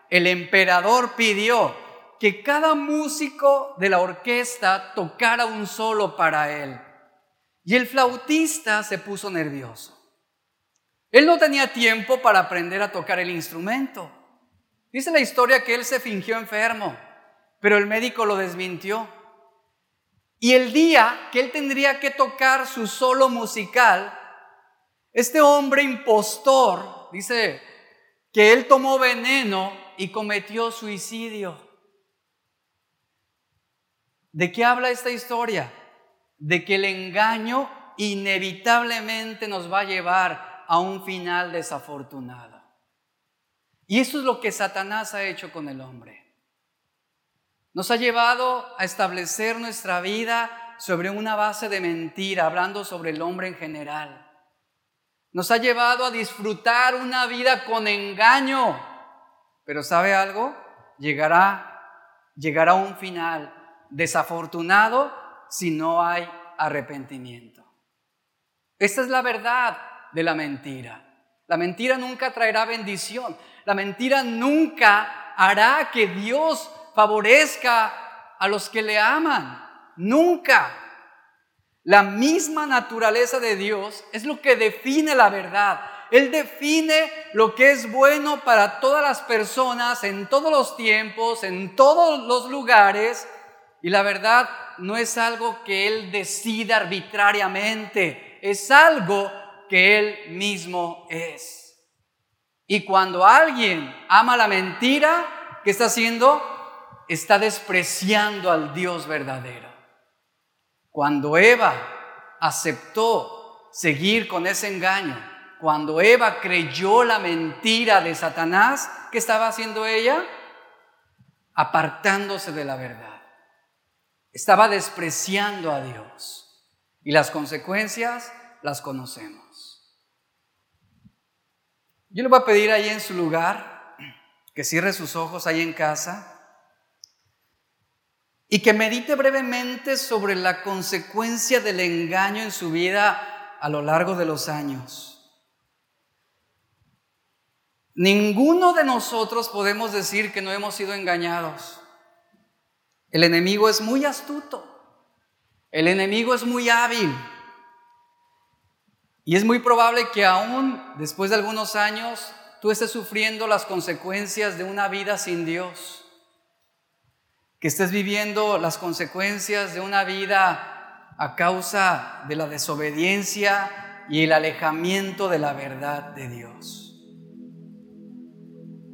el emperador pidió que cada músico de la orquesta tocara un solo para él. Y el flautista se puso nervioso. Él no tenía tiempo para aprender a tocar el instrumento. Dice la historia que él se fingió enfermo, pero el médico lo desmintió. Y el día que él tendría que tocar su solo musical, este hombre impostor dice que él tomó veneno y cometió suicidio. ¿De qué habla esta historia? De que el engaño inevitablemente nos va a llevar a un final desafortunado. Y eso es lo que Satanás ha hecho con el hombre. Nos ha llevado a establecer nuestra vida sobre una base de mentira, hablando sobre el hombre en general. Nos ha llevado a disfrutar una vida con engaño. Pero ¿sabe algo? Llegará, llegará un final desafortunado si no hay arrepentimiento. Esta es la verdad de la mentira. La mentira nunca traerá bendición. La mentira nunca hará que Dios favorezca a los que le aman. Nunca. La misma naturaleza de Dios es lo que define la verdad. Él define lo que es bueno para todas las personas, en todos los tiempos, en todos los lugares. Y la verdad no es algo que Él decida arbitrariamente, es algo que Él mismo es. Y cuando alguien ama la mentira, ¿qué está haciendo? Está despreciando al Dios verdadero. Cuando Eva aceptó seguir con ese engaño, cuando Eva creyó la mentira de Satanás, ¿qué estaba haciendo ella? Apartándose de la verdad. Estaba despreciando a Dios. Y las consecuencias las conocemos. Yo le voy a pedir ahí en su lugar que cierre sus ojos ahí en casa y que medite brevemente sobre la consecuencia del engaño en su vida a lo largo de los años. Ninguno de nosotros podemos decir que no hemos sido engañados. El enemigo es muy astuto. El enemigo es muy hábil. Y es muy probable que aún después de algunos años tú estés sufriendo las consecuencias de una vida sin Dios que estés viviendo las consecuencias de una vida a causa de la desobediencia y el alejamiento de la verdad de Dios.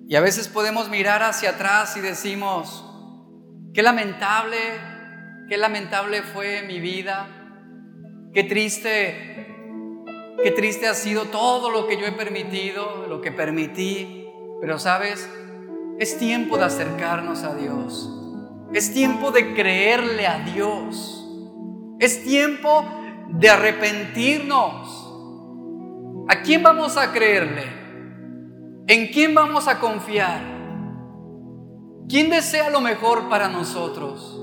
Y a veces podemos mirar hacia atrás y decimos, qué lamentable, qué lamentable fue mi vida, qué triste, qué triste ha sido todo lo que yo he permitido, lo que permití, pero sabes, es tiempo de acercarnos a Dios. Es tiempo de creerle a Dios. Es tiempo de arrepentirnos. ¿A quién vamos a creerle? ¿En quién vamos a confiar? ¿Quién desea lo mejor para nosotros?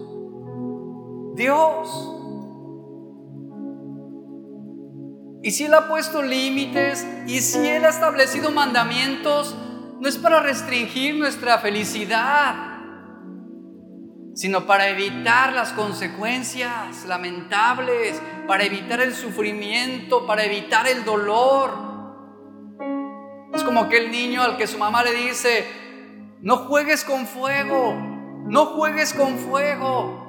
Dios. Y si Él ha puesto límites y si Él ha establecido mandamientos, no es para restringir nuestra felicidad, sino para evitar las consecuencias lamentables, para evitar el sufrimiento, para evitar el dolor. Es como aquel niño al que su mamá le dice, no juegues con fuego, no juegues con fuego.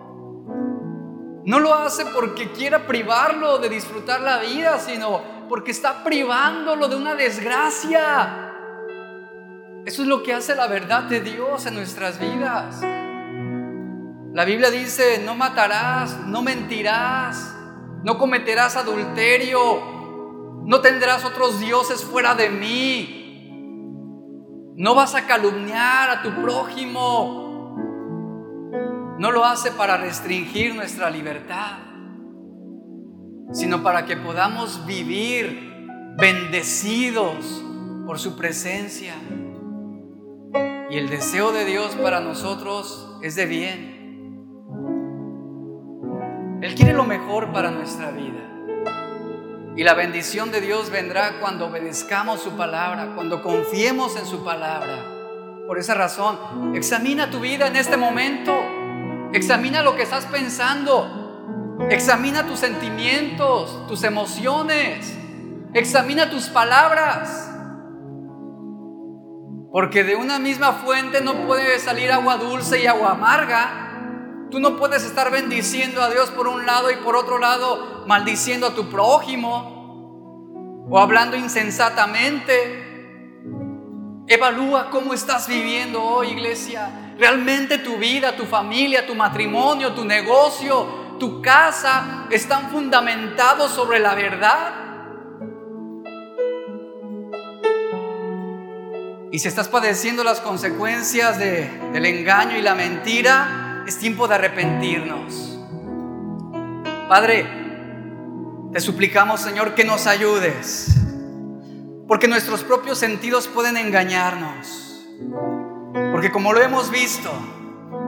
No lo hace porque quiera privarlo de disfrutar la vida, sino porque está privándolo de una desgracia. Eso es lo que hace la verdad de Dios en nuestras vidas. La Biblia dice, no matarás, no mentirás, no cometerás adulterio, no tendrás otros dioses fuera de mí, no vas a calumniar a tu prójimo. No lo hace para restringir nuestra libertad, sino para que podamos vivir bendecidos por su presencia. Y el deseo de Dios para nosotros es de bien. Él quiere lo mejor para nuestra vida. Y la bendición de Dios vendrá cuando obedezcamos su palabra, cuando confiemos en su palabra. Por esa razón, examina tu vida en este momento. Examina lo que estás pensando. Examina tus sentimientos, tus emociones. Examina tus palabras. Porque de una misma fuente no puede salir agua dulce y agua amarga. Tú no puedes estar bendiciendo a Dios por un lado y por otro lado maldiciendo a tu prójimo o hablando insensatamente. Evalúa cómo estás viviendo hoy, iglesia. Realmente tu vida, tu familia, tu matrimonio, tu negocio, tu casa están fundamentados sobre la verdad. Y si estás padeciendo las consecuencias del engaño y la mentira, es tiempo de arrepentirnos. Padre, te suplicamos, Señor, que nos ayudes, porque nuestros propios sentidos pueden engañarnos, porque como lo hemos visto,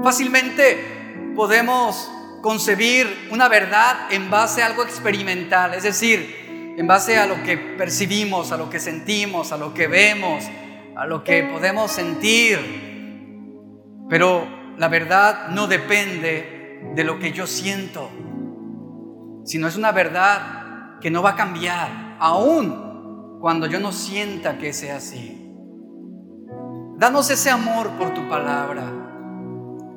fácilmente podemos concebir una verdad en base a algo experimental, es decir, en base a lo que percibimos, a lo que sentimos, a lo que vemos, a lo que podemos sentir. Pero la verdad no depende de lo que yo siento, sino es una verdad que no va a cambiar, aún cuando yo no sienta que sea así. Danos ese amor por tu palabra.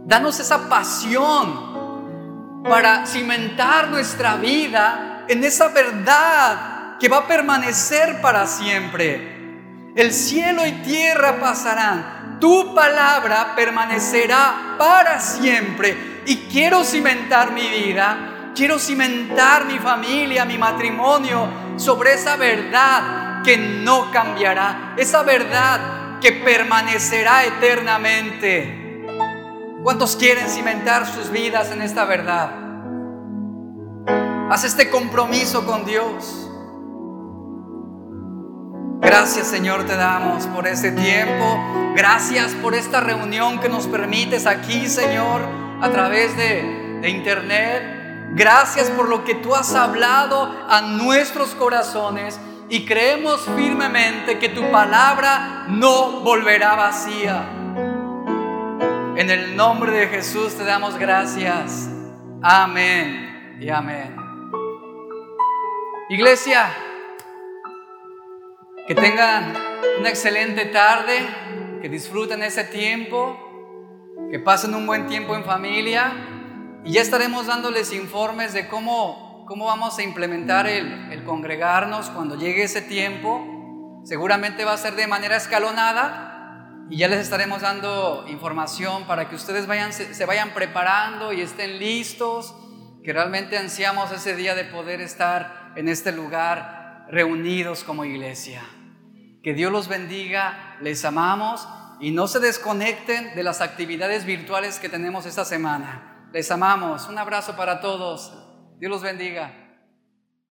Danos esa pasión para cimentar nuestra vida en esa verdad que va a permanecer para siempre. El cielo y tierra pasarán, tu palabra permanecerá para siempre. Y quiero cimentar mi vida, quiero cimentar mi familia, mi matrimonio sobre esa verdad que no cambiará, esa verdad que permanecerá eternamente. ¿Cuántos quieren cimentar sus vidas en esta verdad? Haz este compromiso con Dios. Gracias Señor te damos por este tiempo. Gracias por esta reunión que nos permites aquí Señor a través de, de internet. Gracias por lo que tú has hablado a nuestros corazones y creemos firmemente que tu palabra no volverá vacía. En el nombre de Jesús te damos gracias. Amén y amén. Iglesia, que tengan una excelente tarde, que disfruten ese tiempo, que pasen un buen tiempo en familia y ya estaremos dándoles informes de cómo, cómo vamos a implementar el, el congregarnos cuando llegue ese tiempo. Seguramente va a ser de manera escalonada y ya les estaremos dando información para que ustedes vayan, se, se vayan preparando y estén listos, que realmente ansiamos ese día de poder estar en este lugar reunidos como iglesia. Que Dios los bendiga, les amamos y no se desconecten de las actividades virtuales que tenemos esta semana. Les amamos. Un abrazo para todos. Dios los bendiga.